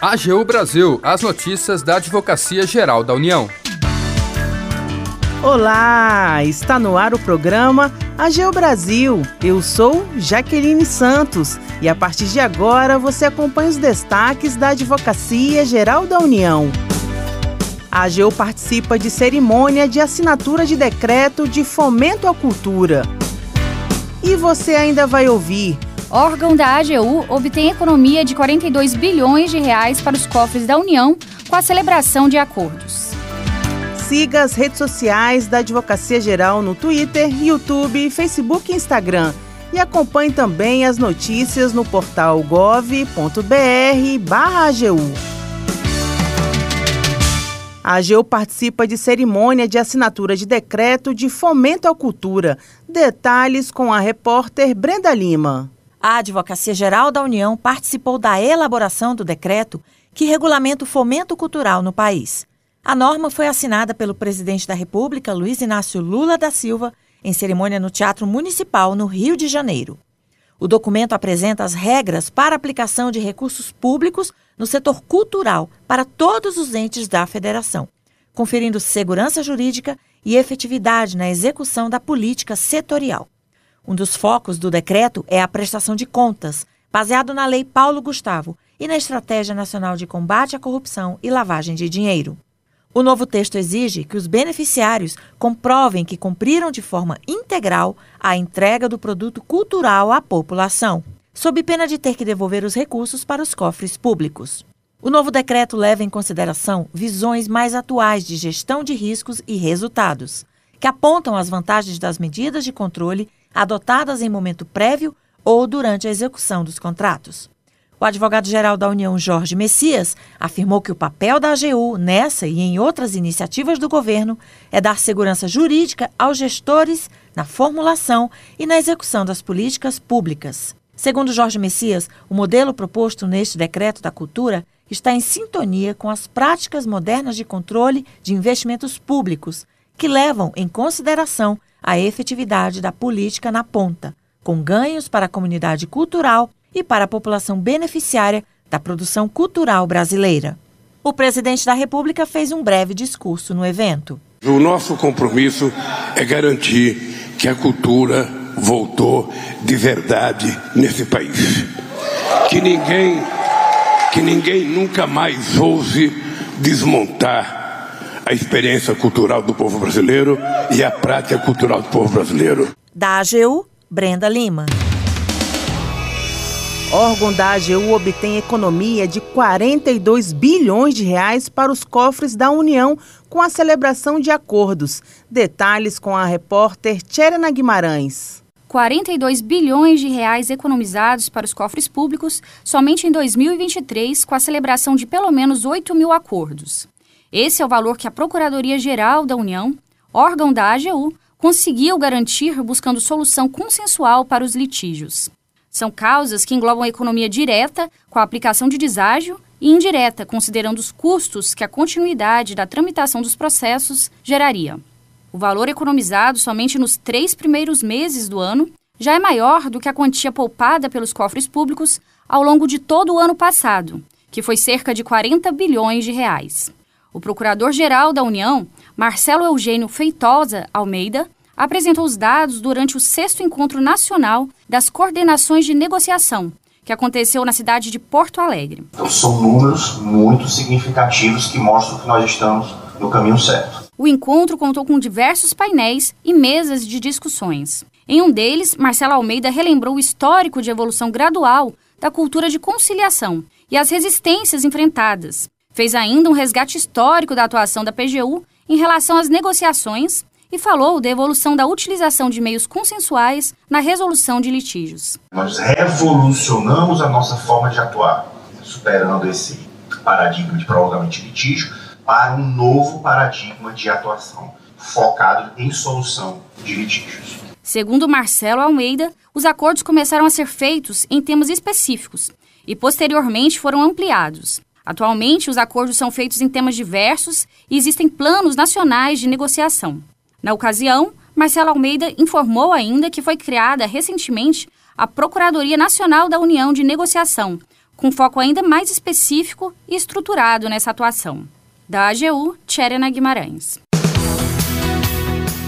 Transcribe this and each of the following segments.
AGU Brasil, as notícias da Advocacia Geral da União. Olá, está no ar o programa AGU Brasil. Eu sou Jaqueline Santos e a partir de agora você acompanha os destaques da Advocacia Geral da União. A AGU participa de cerimônia de assinatura de decreto de fomento à cultura. E você ainda vai ouvir órgão da AGU obtém economia de 42 bilhões de reais para os cofres da União com a celebração de acordos. Siga as redes sociais da Advocacia Geral no Twitter, YouTube, Facebook e Instagram. E acompanhe também as notícias no portal gov.br/agu. A AGU participa de cerimônia de assinatura de decreto de fomento à cultura. Detalhes com a repórter Brenda Lima. A Advocacia Geral da União participou da elaboração do decreto que regulamenta o fomento cultural no país. A norma foi assinada pelo presidente da República, Luiz Inácio Lula da Silva, em cerimônia no Teatro Municipal, no Rio de Janeiro. O documento apresenta as regras para aplicação de recursos públicos no setor cultural para todos os entes da federação, conferindo segurança jurídica e efetividade na execução da política setorial. Um dos focos do decreto é a prestação de contas, baseado na Lei Paulo Gustavo e na Estratégia Nacional de Combate à Corrupção e Lavagem de Dinheiro. O novo texto exige que os beneficiários comprovem que cumpriram de forma integral a entrega do produto cultural à população, sob pena de ter que devolver os recursos para os cofres públicos. O novo decreto leva em consideração visões mais atuais de gestão de riscos e resultados, que apontam as vantagens das medidas de controle adotadas em momento prévio ou durante a execução dos contratos. O advogado-geral da União, Jorge Messias, afirmou que o papel da AGU nessa e em outras iniciativas do governo é dar segurança jurídica aos gestores na formulação e na execução das políticas públicas. Segundo Jorge Messias, o modelo proposto neste decreto da cultura está em sintonia com as práticas modernas de controle de investimentos públicos, que levam em consideração a efetividade da política na ponta, com ganhos para a comunidade cultural e para a população beneficiária da produção cultural brasileira. O presidente da República fez um breve discurso no evento. O nosso compromisso é garantir que a cultura voltou de verdade nesse país. Que ninguém, que ninguém nunca mais ouse desmontar a experiência cultural do povo brasileiro e a prática cultural do povo brasileiro. Da AGU, Brenda Lima. Órgão da AGU obtém economia de 42 bilhões de reais para os cofres da União com a celebração de acordos. Detalhes com a repórter Tcherena Guimarães. 42 bilhões de reais economizados para os cofres públicos somente em 2023, com a celebração de pelo menos 8 mil acordos. Esse é o valor que a Procuradoria-Geral da União, órgão da AGU, conseguiu garantir buscando solução consensual para os litígios. São causas que englobam a economia direta, com a aplicação de deságio, e indireta, considerando os custos que a continuidade da tramitação dos processos geraria. O valor economizado somente nos três primeiros meses do ano já é maior do que a quantia poupada pelos cofres públicos ao longo de todo o ano passado, que foi cerca de 40 bilhões de reais. O Procurador-Geral da União, Marcelo Eugênio Feitosa Almeida, apresentou os dados durante o sexto encontro nacional das coordenações de negociação, que aconteceu na cidade de Porto Alegre. Então, são números muito significativos que mostram que nós estamos no caminho certo. O encontro contou com diversos painéis e mesas de discussões. Em um deles, Marcelo Almeida relembrou o histórico de evolução gradual da cultura de conciliação e as resistências enfrentadas, Fez ainda um resgate histórico da atuação da PGU em relação às negociações e falou da evolução da utilização de meios consensuais na resolução de litígios. Nós revolucionamos a nossa forma de atuar, superando esse paradigma de prolongamento de litígio para um novo paradigma de atuação focado em solução de litígios. Segundo Marcelo Almeida, os acordos começaram a ser feitos em temas específicos e posteriormente foram ampliados. Atualmente, os acordos são feitos em temas diversos e existem planos nacionais de negociação. Na ocasião, Marcelo Almeida informou ainda que foi criada recentemente a Procuradoria Nacional da União de Negociação, com foco ainda mais específico e estruturado nessa atuação. Da AGU, Tcherena Guimarães.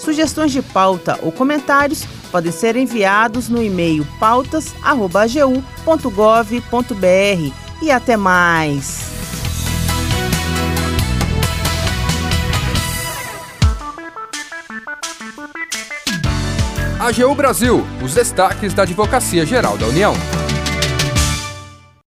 Sugestões de pauta ou comentários podem ser enviados no e-mail pautas.agu.gov.br. E até mais! AGU Brasil, os destaques da Advocacia Geral da União.